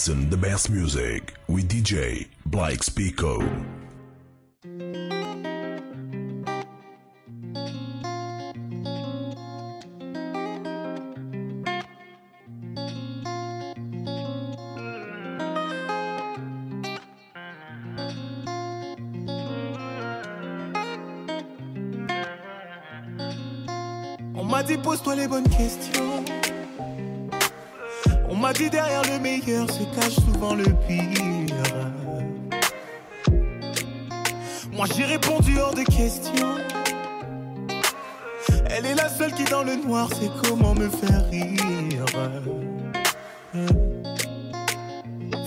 listen the best music with DJ Black Spygo. On m'a dit pose-toi les bonnes questions. Cache souvent le pire. Moi j'ai répondu hors de question. Elle est la seule qui dans le noir sait comment me faire rire.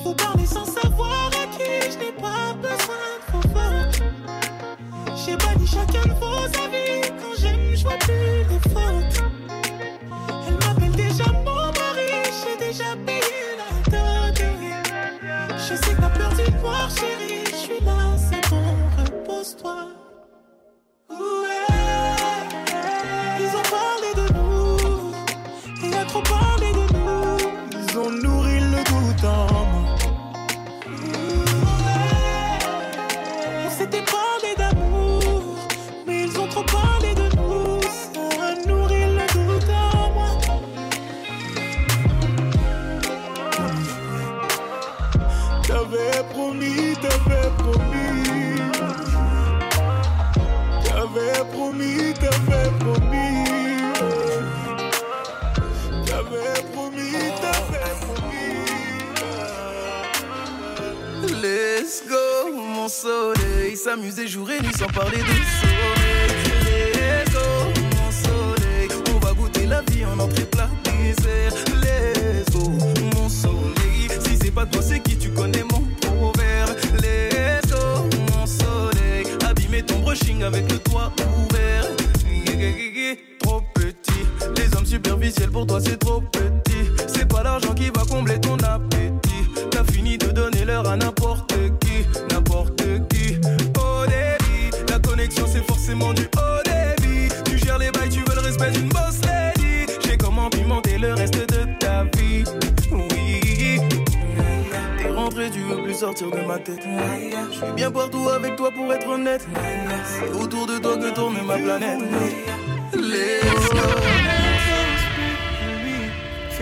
Faut parler sans savoir à qui je n'ai pas besoin de fautes. J'ai banni chacun de vos avis. Quand j'aime, je vois plus les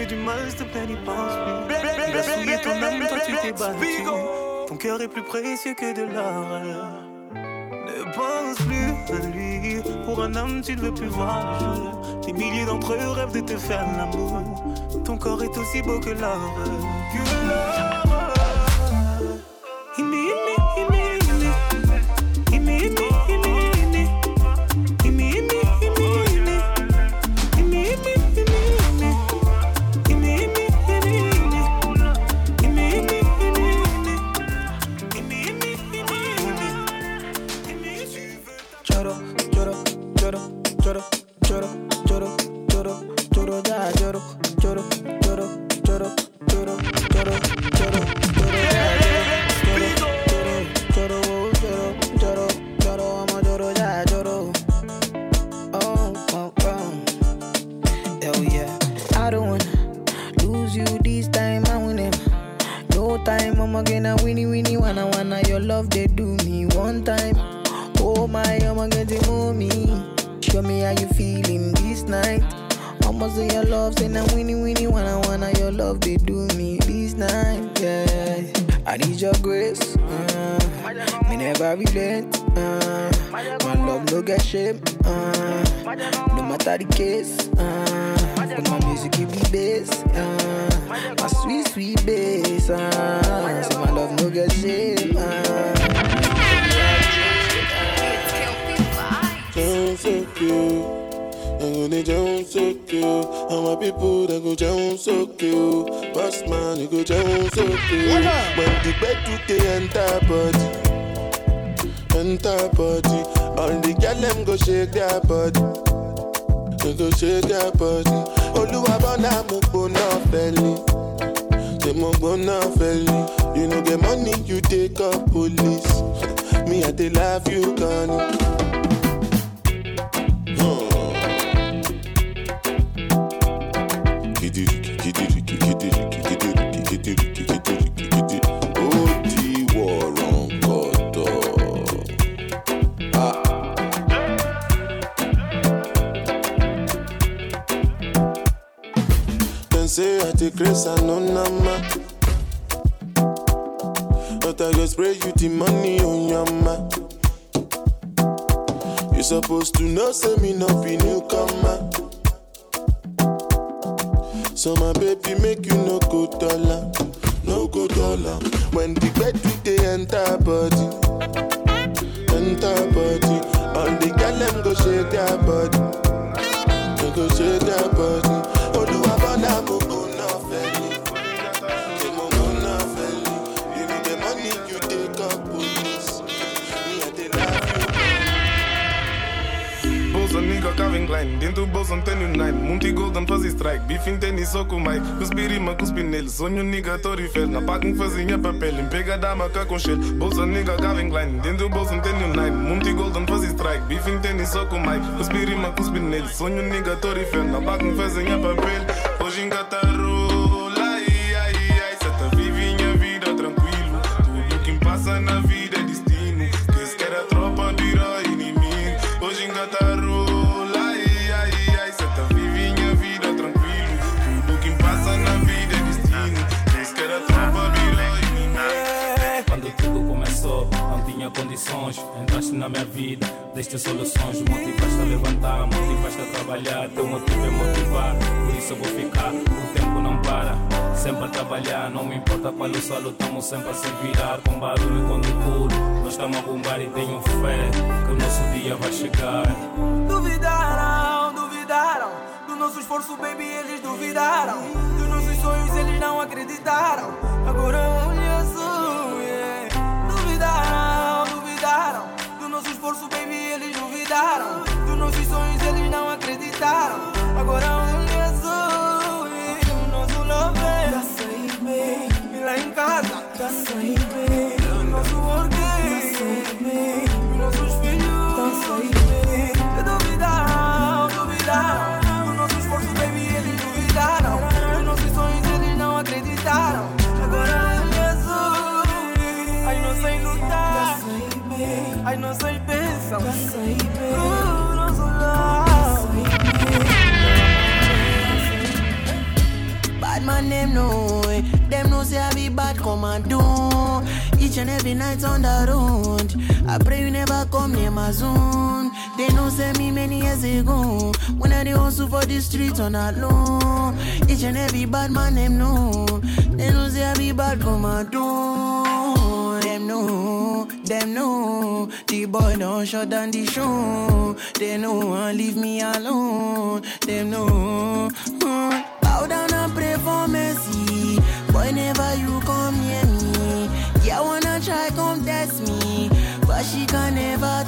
Fais du mal, s'il te plaît, n'y pense plus. Il a souillé toi-même, toi tu t'es battu. Ton cœur est plus précieux que de l'or. Ne pense plus à lui. Pour un homme, tu ne veux plus voir le jour. Des milliers d'entre eux rêvent de te faire l'amour. Ton corps est aussi beau. Que l'or. No get shame. Uh, no matter the case. Uh, when my music give me bass. Uh, my sweet sweet bass. Uh, say my love no get shame. Uh, Down so cute. I'm gonna down so cute. And my people that go down so cute. Boss man, you go down so cute. When the bed to the enter body, enter body. All the girl them go shake their body. They go shake their body. Oluwa bona mo gbona feli. Say mo gbona feli. You know get money, you take up police. Me I dey love you, Connie. Grace and no number. But I go spray you the money on your ma. You supposed to know, say me no be newcomer. So my baby make you no go dollar, no go dollar. When the bed we dey enter body, enter body. All the girl them go shake their body, Dentro do bolso tenho nine Multi golden fazia strike. Beef em tênis só com Mike Cuspi rima, cuspi nele. Sonho nigga torifel Na paga um fazia papel. Em pega da maca com shell. Bolsa nigga Calvin Klein. Dentro do bolso tenho nine Multi golden fazia strike. Beef em tênis só com Mike Cuspi rima, cuspi nele. Sonho nigga torifel Na paga um fazia papel. Hoje em Entraste na minha vida, deste soluções. Motivaste a levantar, motivaste a trabalhar. Teu motivo é motivar, por isso eu vou ficar. O tempo não para, sempre a trabalhar. Não me importa qual o solo, estamos sempre a se virar. Com barulho e com pulo, nós estamos a bombar e tenho fé que o nosso dia vai chegar. Duvidaram, duvidaram Do nosso esforço, baby, eles duvidaram Dos nossos sonhos, eles não acreditaram Agora olha esforço, baby, eles duvidaram. Dos nossos sonhos, eles não acreditaram. Agora olha azul, yeah O nosso love é Tá sair bem E lá em casa Tá sair bem Bad man, them know. Them know say I be bad commando. Each and every night on the road. I pray you never come near my zone. They know say me many years ago. When I dey hustle for the streets on that low. Each and every bad man, them know. They know say I be bad commando. Them know, them know. The boy don't shut down the show. They know and leave me alone. Them know. Mm. Bow down and pray for mercy. Boy, never you come near me. Yeah, wanna try come test me, but she can never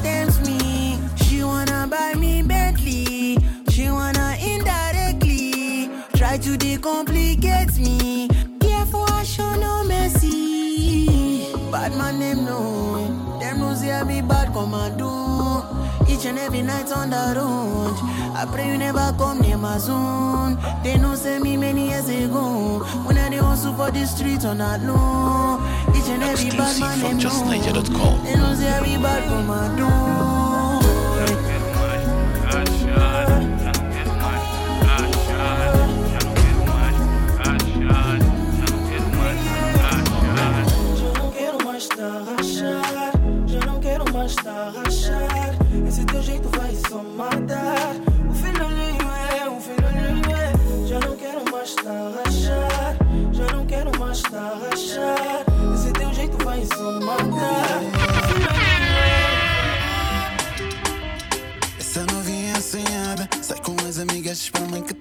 I be bad. Each and every night on the road. I pray you never come near my zone. They know say me many years ago. When I dey hustle for the streets on that low. Each and every bad man them know. JustNaija.com. They know say I be bad commando. Já não quero quero mais estar a achar. Esse teu jeito vai só matar. O filholinho é, o filholinho é. Já não quero mais estar a achar. Já não quero mais estar a achar. Esse teu jeito vai só matar. Filholinho é. Essa novinha assanhada Sai com as amigas, espera a mãe que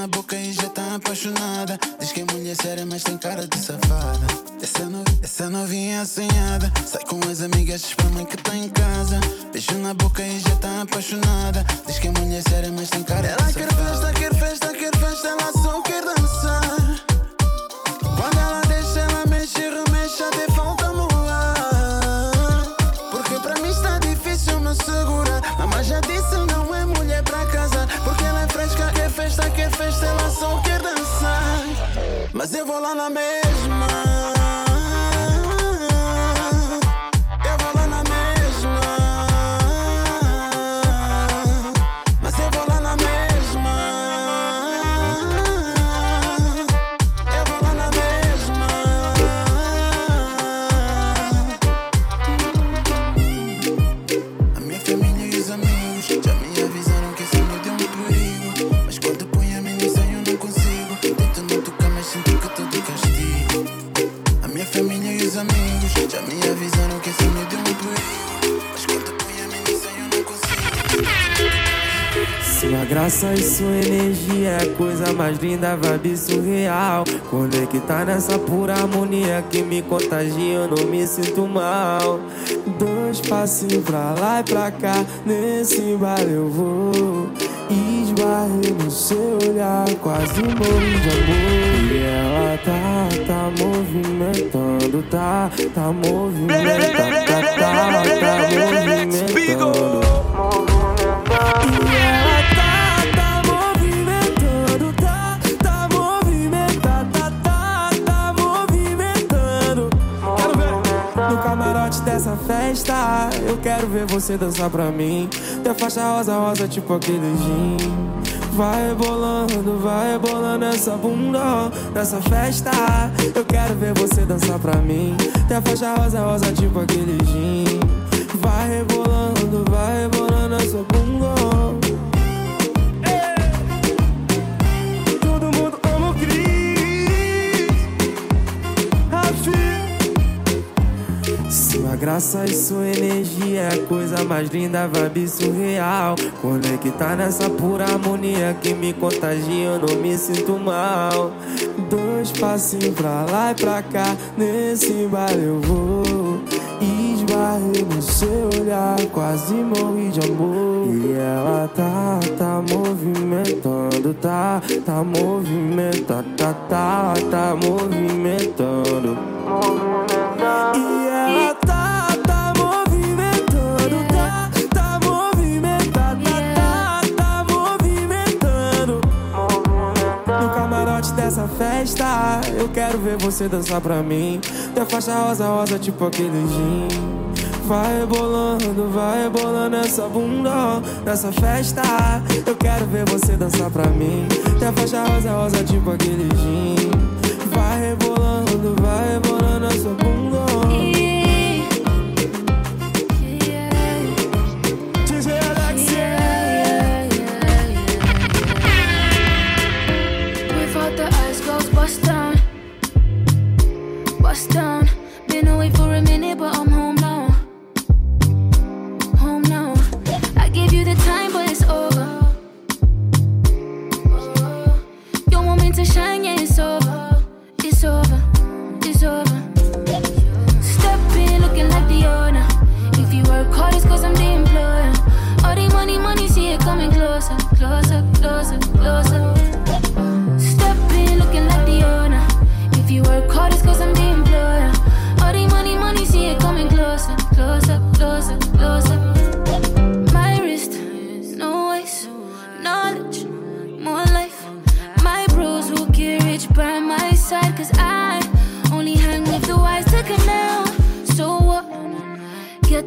na boca e já tá apaixonada. Diz que é mulher séria, mas tem cara de safada. Essa, no... Essa novinha assanhada. Sai com as amigas, espera a mãe que tá em casa. Beijo na boca e já tá apaixonada. Diz que é mulher séria, mas tem cara de safada Ela quer festa, quer festa, quer festa Ela só quer dançar. Quando ela ela Mas vou lá na mesma Sua graça e sua energia é a coisa mais linda, vibe surreal. Conectar nessa pura harmonia que me contagia, eu não me sinto mal. Dois passinhos pra lá e pra cá, nesse baile eu vou. Esbarrei no seu olhar, quase morri de amor. E ela tá, tá movimentando, tá, tá movimentando, tá, tá, tá, tá movimentando. Festa. Eu quero ver você dançar pra mim. Ter faixa rosa, rosa, tipo aquele gin. Vai rebolando, vai rebolando essa bunda nessa festa. Eu quero ver você dançar pra mim. Ter faixa rosa, rosa, tipo aquele gin. Vai rebolando, vai rebolando essa bunda. Graça e sua energia é a coisa mais linda, vibe surreal. Conectar nessa pura harmonia que me contagia, eu não me sinto mal. Dois passinhos pra lá e pra cá, nesse baile eu vou. Esbarrei no seu olhar, quase morri de amor. E ela tá, tá movimentando, tá, tá movimentando, tá, tá, tá movimentando. E ela festa, eu quero ver você dançar pra mim. Ter faixa rosa, rosa, tipo aquele gin. Vai rebolando, vai rebolando essa bunda nessa festa. Eu quero ver você dançar pra mim. Ter faixa rosa, rosa, tipo aquele gin. Vai rebolando, vai rebolando essa bunda. Down.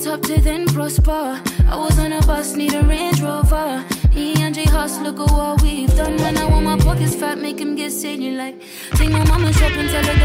Up to then prosper. I was on a bus, need a Range Rover. E and J Hus, look at what we've done. When I want my pockets fat, make him get silly like. Take my mama shopping, tell her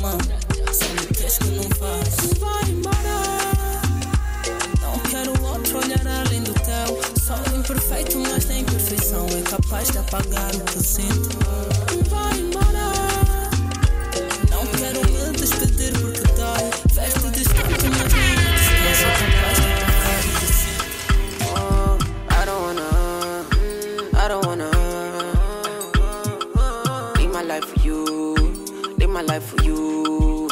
mão. Só me queres que não faz. Vai embora. Não quero outro olhar além do teu. Sou imperfeito, mas nem perfeição é capaz de apagar o que sinto. Life for you.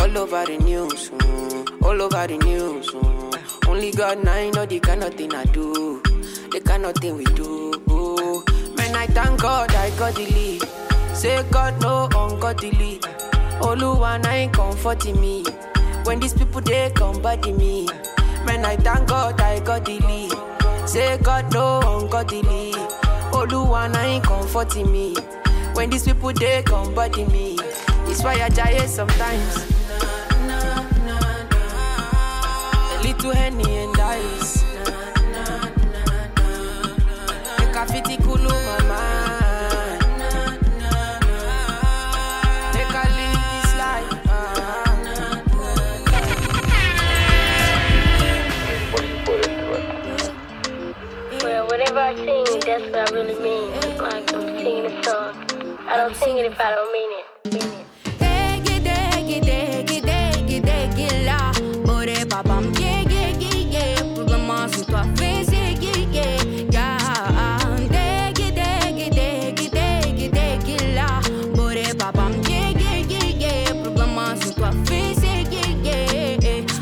All over the news, mm, all over the news. mm. Only God I know the kind of thing I do, the kind of thing we do. Man, I thank God I got the lead. Say God no ungodly. Oluwa ain't comforting me. When these people they come body me. Man, I thank God I got the lead. Say God no ungodly. Oluwa ain't comforting me. When these people they come body me. It's why I die sometimes. A little henny and ice. Make a fitty cool my mind. Make a live this life. Ah. Well, whenever I sing, that's what I really mean. Like I'm singing a song. I don't sing it if I don't mean it. Mean it.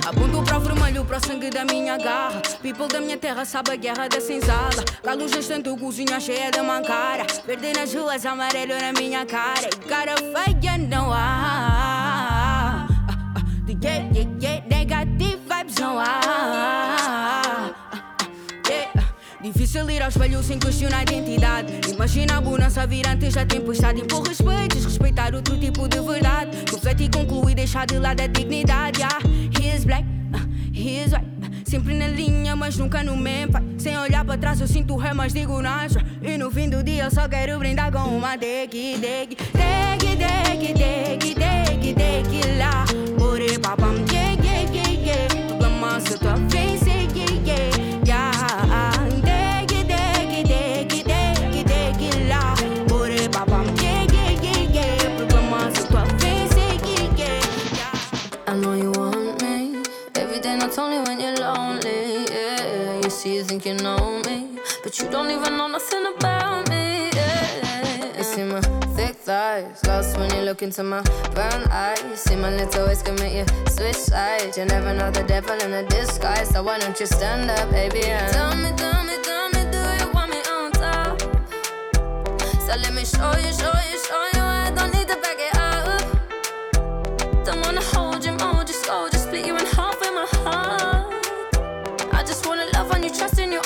Aponto pra vermelho, pra sangue da minha garra. People da minha terra sabe a guerra da senzala luz tanto cozinha cheia de mancara Verde nas ruas, amarelo na minha cara E cara feia não há yeah, yeah, yeah, negative vibes não há. Difícil ir ao espelho sem questionar a identidade. Imagina a bonança vir antes da tempestade. Impor respeito, respeitar outro tipo de verdade. Refletir e concluir, deixar de lado a dignidade. Yeah. He is black, uh, he is white. Sempre na linha, mas nunca no mempa. Sem olhar para trás, eu sinto ré, mas digo nasce. E no fim do dia, eu só quero brindar com uma deg, deg, deg, deg, deg, deg, deg, lá. Ore papam, yeah, yeah, yeah, yeah. Se tua face, every day, not only when you're lonely. Yeah, you see, you think you know me, but you don't even know nothing about me. Yeah, you see my thick thighs, lost when you look into my brown eyes. You see my little ways can make you switch sides. You never know the devil in a disguise, so why don't you stand up, baby? Tell me, tell me, tell me, do you want me on top? So let me show you, show you, my heart. I just wanna love on you, trust in you,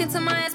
Look into my eyes,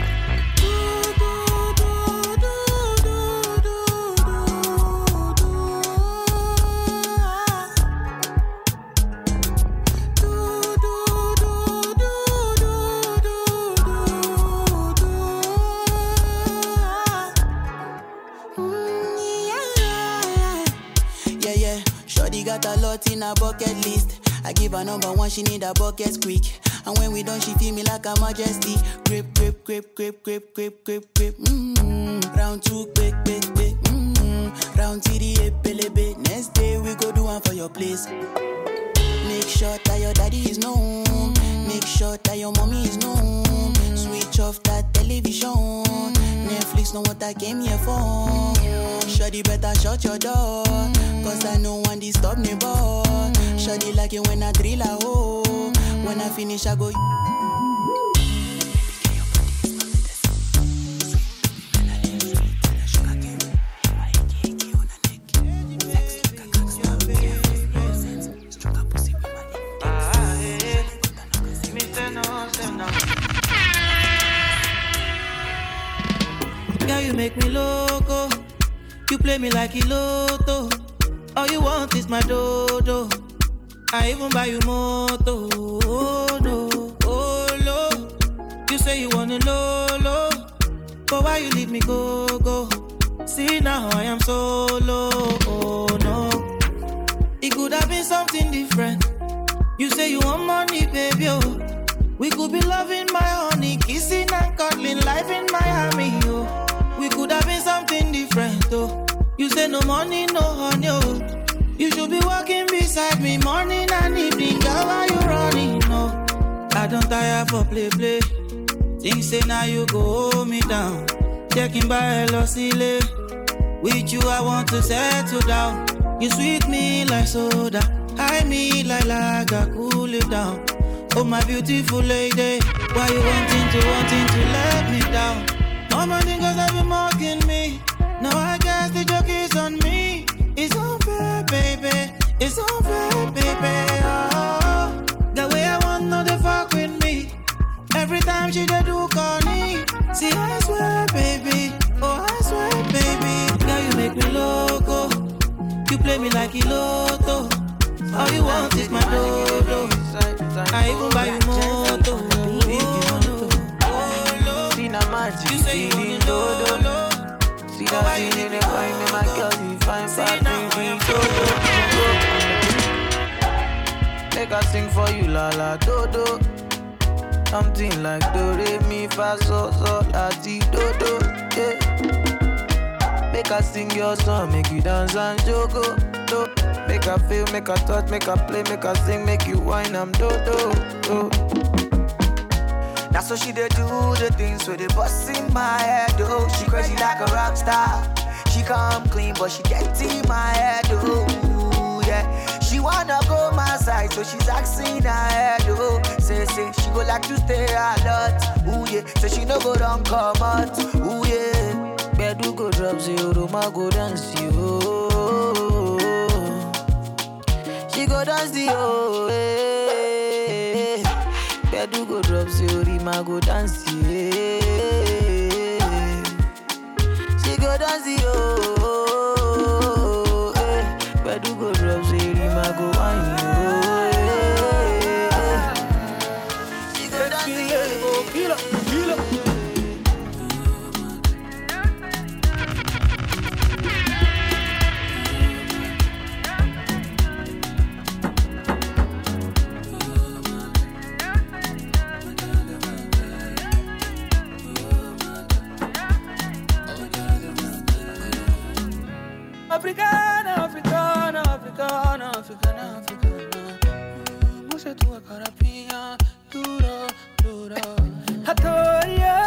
Her number one, she need a bucket quick. And when we done, she feel me like a majesty. Grip, grip, grip, grip, grip, grip, grip, grip. Mm-hmm. Round two, quick, quick, quick. Mm-hmm. Round TD, epelebe. Next day we go do one for your place. Make sure that your daddy is known. Make sure that your mommy is known. Switch off that television. Netflix know what I came here for. Shorty better shut your door. Cause I know one disturb me, boy. Shorty like it when I drill a hole. Oh. When I finish, I go. Girl, you make me loco. You play me like a lotto. All you want is my dodo. I even buy you moto. Oh no, oh no. You say you wanna lolo, but why you leave me go go? See now I am solo. We could be loving my honey, kissing and cuddling, life in Miami. Oh. We could have been something different. Oh. You say no money, no honey. Oh. You should be walking beside me morning and evening. Girl, why you running? No, I don't tire for play play. Things say now you go hold me down. Checking by Elosile. With you, I want to settle down. You sweet me like soda. High me like lager, cool it down. Oh, my beautiful lady. Why you wanting to, wanting to let me down? All my niggas have been mocking me. Now I guess the joke is on me. It's unfair, baby. It's unfair, baby. Oh, the way I want, no, they fuck with me. Every time she dey do corny. See, I swear, baby. Oh, I swear, baby. Girl, you make me loco. You play me like a lotto. All you want is my dodo. I even buy you moto. See na magic, feeling dodo. See that thing in the boy, me my girl, you fine, fat, baby, dodo. Make I sing for you, la la dodo. Something like do re mi fa so so la ti dodo. Yeah. Make I sing your song, make you dance and jogo. Make her feel, make her touch, make her play, make her sing, make you whine, I'm do Do. do. That's what she did do the things with it bust in my head, oh. She crazy like a rock star. She come clean, but she get in my head, oh. Yeah. She wanna go my side, so she's asking her head, oh. Say, say, she go like to stay a lot, ooh yeah. So she no go down come out, ooh yeah. Bedu go drop zero, ma go dance, yo. Go dance the oh, eh. Bedu go drop zero, ma go dance, yeah. She go dance the oh, Africana, africana, de tua carapinha dura, dura. Atoria,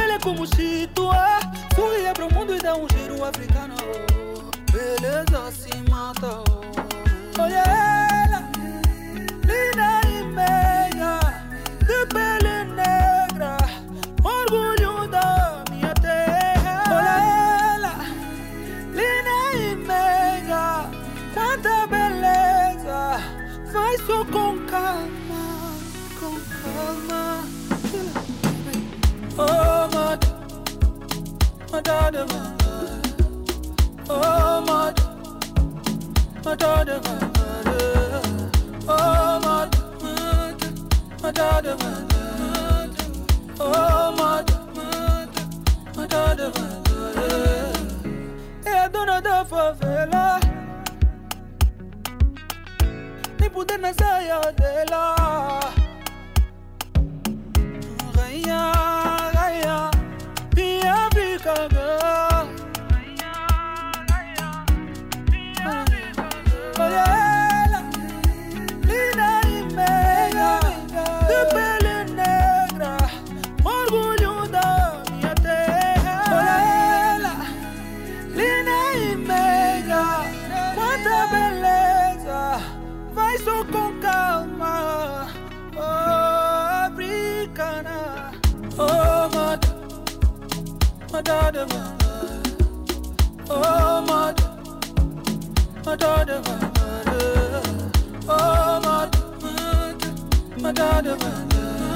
ele é como se tu é. Sorria pro mundo e dá um giro africano. Beleza se favela Nem poder na saia dela Rainha,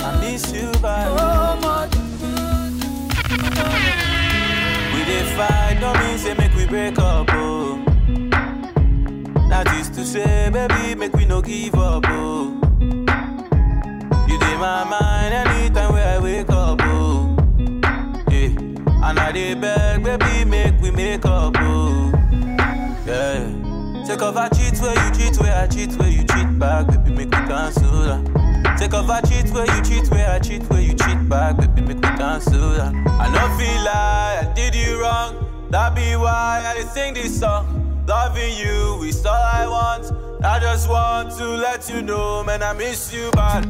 I miss you, bad. Oh, my We dey fight, don't mean say make we break up, oh. That is to say, baby, make we no give up, oh. You dey my mind anytime baby, make we make up, oh. Yeah. Take off I cheat where you cheat, where I cheat, where you cheat back, baby, make me cancel that. Oh, Take off I cheat where you cheat, where I cheat, where you cheat back, baby, make me cancel that. Oh, I no feel like I did you wrong, that be why I sing this song. Loving you is all I want. I just want to let you know, man, I miss you bad.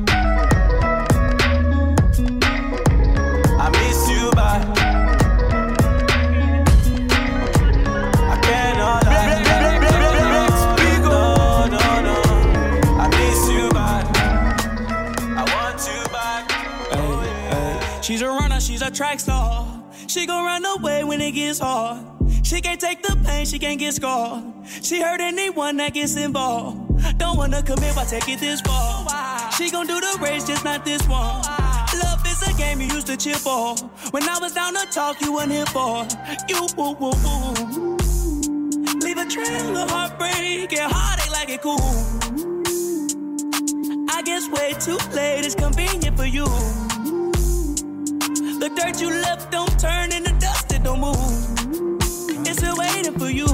I miss you bad. She's a runner, she's a track star. She gon' run away when it gets hard. She can't take the pain, she can't get scarred. She hurt anyone that gets involved. Don't wanna commit, why take it this far? She gon' do the race, just not this one. Love is a game you used to cheer for. When I was down to talk, you weren't here for. You woo woo woo. Leave a trail of heartbreak and heartache like it cool. I guess way too late is convenient for you. The dirt you left don't turn into dust, it don't move. It's still waiting for you.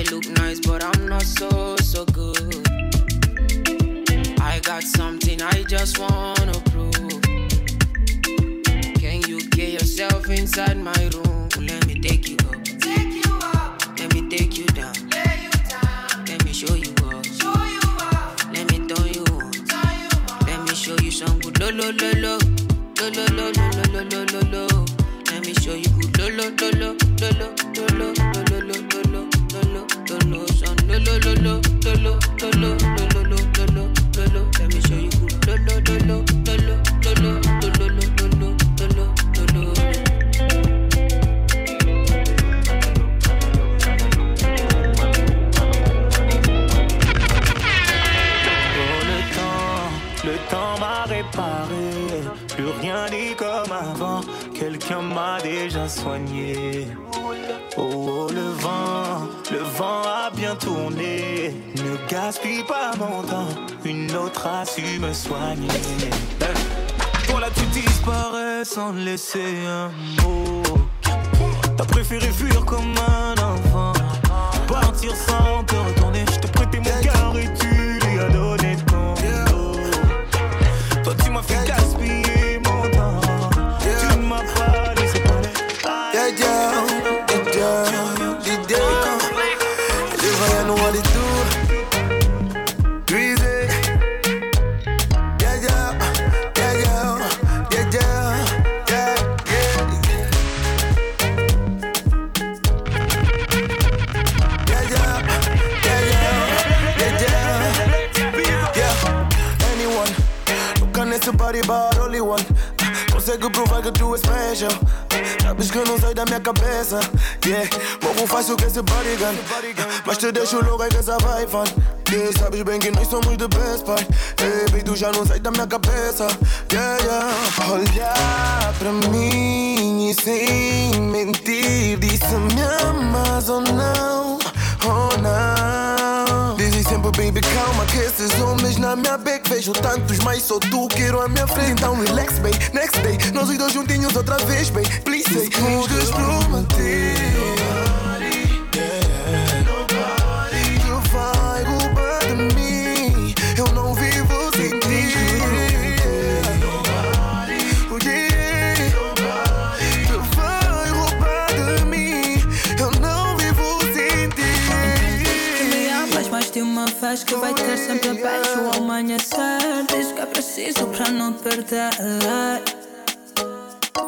I look nice, but I'm not so, so good. I got something I just wanna prove. Can you get yourself inside my room? Let me take you up. Take you up. Let me take you down. Lay you down. Let me show you up. Show you up. Let me turn you on. Turn you on. Let me show you some good lo lo lo lo. Lo lo lo lo lo lo lo lo. Let me show you good lo lo lo lo lo lo lo lo Quelqu'un m'a déjà soigné. Oh, oh, le vent, le vent a bien tourné. Ne gaspille pas mon temps. Une autre a su me soigner. Eh, Toi là, tu disparais sans laisser un mot. T'as préféré fuir comme un enfant. Partir sans te retourner. Je t'ai prêté mon cœur et tu lui as donné ton dos. Toi, tu m'as fait não sai da minha cabeça. Yeah, morro fácil com esse bodygun. Mas te deixo logo aí que essa fan. Yeah, sabes bem que nós somos the best, pai. Baby, tu já não sai da minha cabeça. Yeah, yeah. Olhar pra mim e sem mentir. Disse me amas ou não, ou não. Baby, calma, que esses homens na minha beck vejo tantos, mas só tu quero a minha frente. Então relax, baby, next day, nós os dois juntinhos outra vez, baby. Please say, podes prometer. Vez que vai ter sempre beijo ao amanhecer. Diz que é preciso pra não te perder.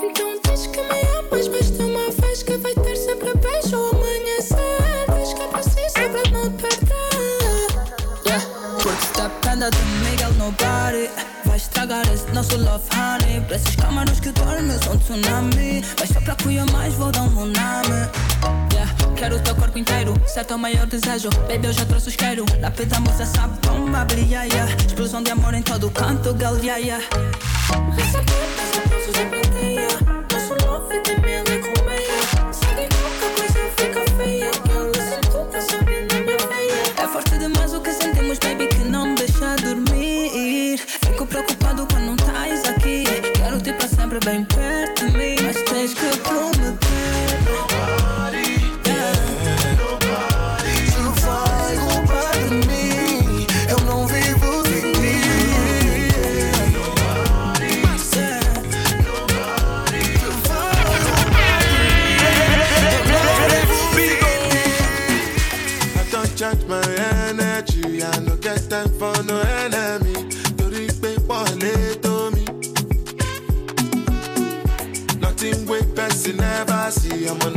Então diz que me amas, mas de uma vez que vai ter sempre beijo ao amanhecer. Diz que é preciso pra não te perder. Yeah, se depende de Miguel, nobody. Vai estragar esse nosso love, honey. Pra esses câmaras que dormem, são tsunami. Mas só pra cuidar mais, vou dar um nome. Quero o teu corpo inteiro, certo é o maior desejo. Baby, eu já trouxe o isqueiro. Lapidamos essa bomba, brilha, yeah. Explosão de amor em todo canto, girl, yeah, yeah. Receber essa coisa de bandeia. Nosso love tem mil e colmeia. Segue qualquer coisa fica feia. Listen, tu tá sabendo minha veia. É forte demais o que sentimos, baby,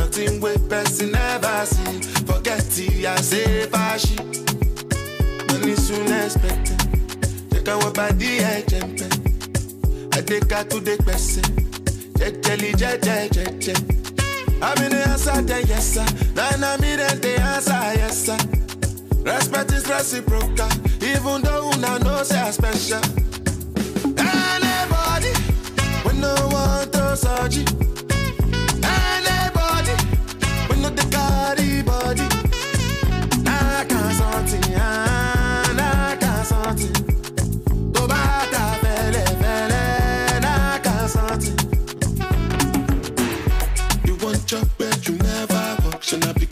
nothing wey person never see. Forget it as a fashi money soon expected check out what body i jempe adeka to the person eh. jejeli jeje jeje i'm in the answer then yes sir. Then i'm in the answer yes sir. Respect is reciprocal even though una know say i special. Anybody when no one throws a g.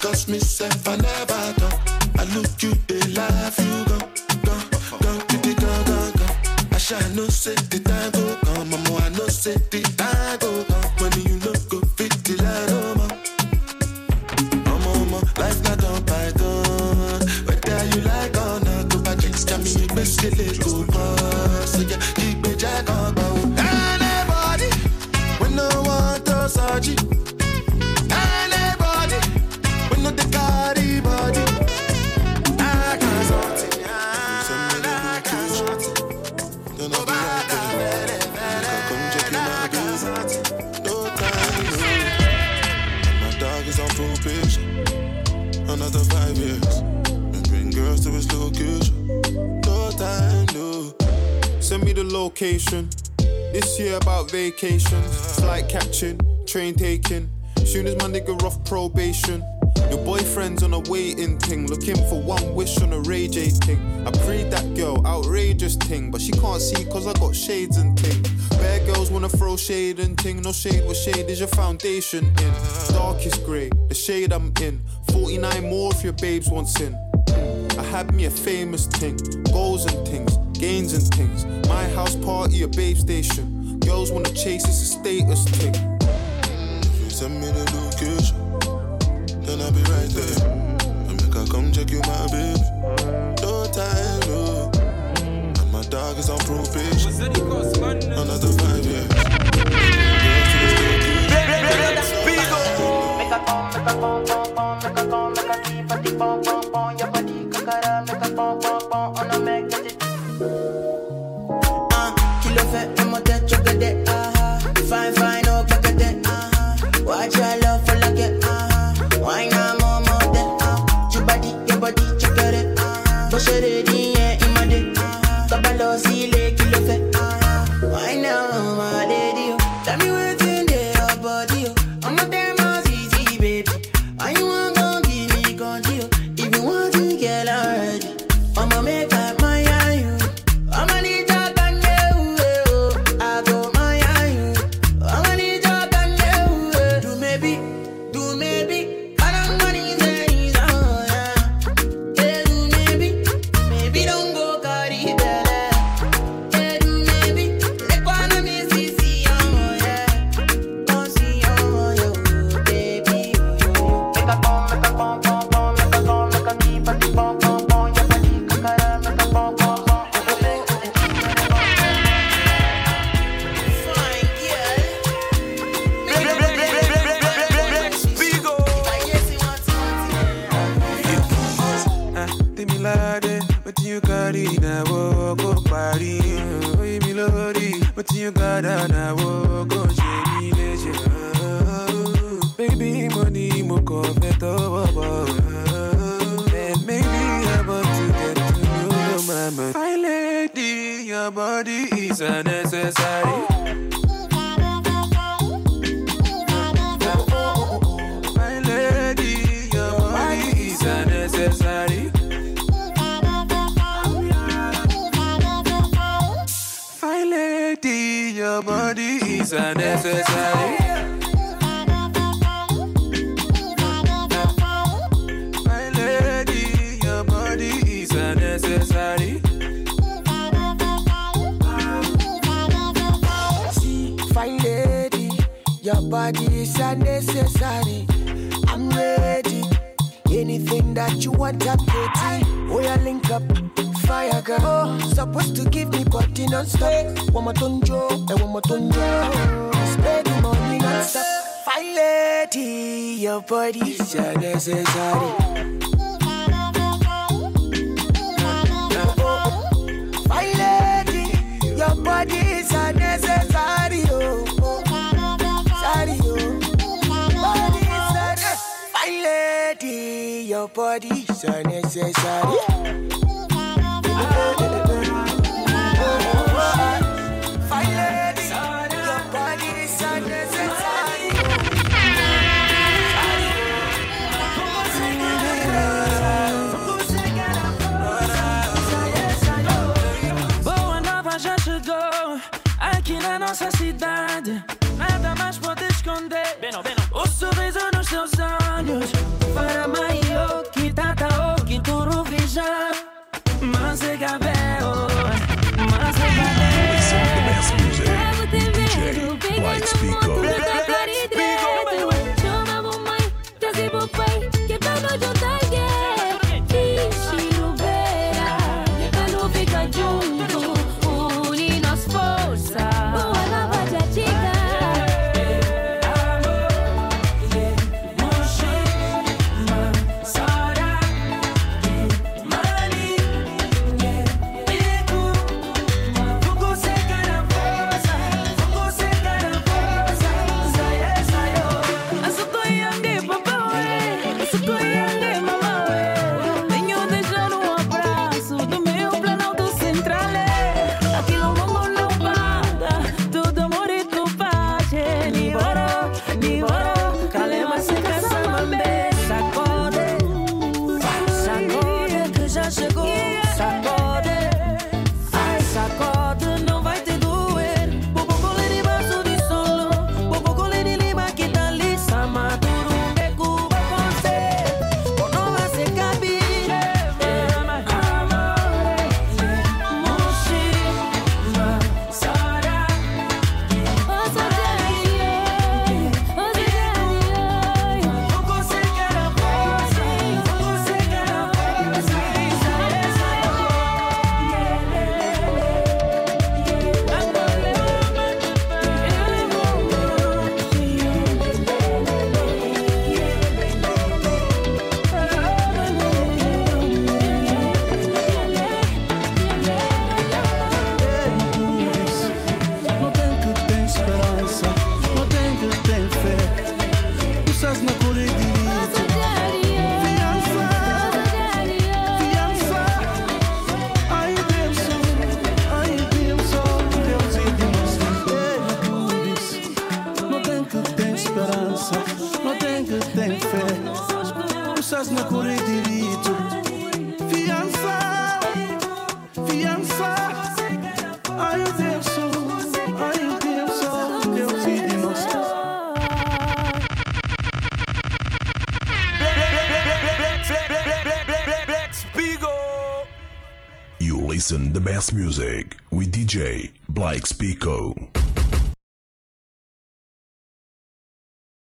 Should me self I never talk. I look you, they laugh, you go, go, go, go, go, go, go. I shall no say the time go come, mama, I no say the time go come. When you look go fit the light, oh, mama. Mama, mama, life not on python. Whether you like or not, to buy drinks, got me a best go boss. So location. Send me the location. This year about vacations, flight catching, train taking. Soon as my nigga off probation. Your boyfriend's on a waiting thing, looking for one wish on a Ray J thing. I prayed that girl, outrageous thing, but she can't see cause I got shades and thing. Bad girls wanna throw shade and thing, no shade, what shade is your foundation in? Darkest grey, the shade I'm in. 49 more if your babes wants in. I had me a famous thing, goals and things, gains and things. My house party, a babe station. Girls wanna chase, it's a status thing. If you send me the location, then I'll be right there. I make her come check you, my baby. No time, no. And my dog is on probation. Another five years. Qui ah ah. Unnecessary. My lady, your body is unnecessary. Lady, your body is. I'm ready. Anything that you want, I'm ready. Oh, yeah, link up gaga. Oh, supposed to give me body non-stop. One more tonjo, and one more tonjo. Spend the money non-stop. Fine lady, your body's your necessary. Fine lady, your body's your necessary. Oh. Body is Body's a. Fine lady, your body is your necessary. Nada mais pode esconder. Bem, não, bem, não. O sorriso nos seus olhos. Para mais Trance Music with DJ Black Spygo.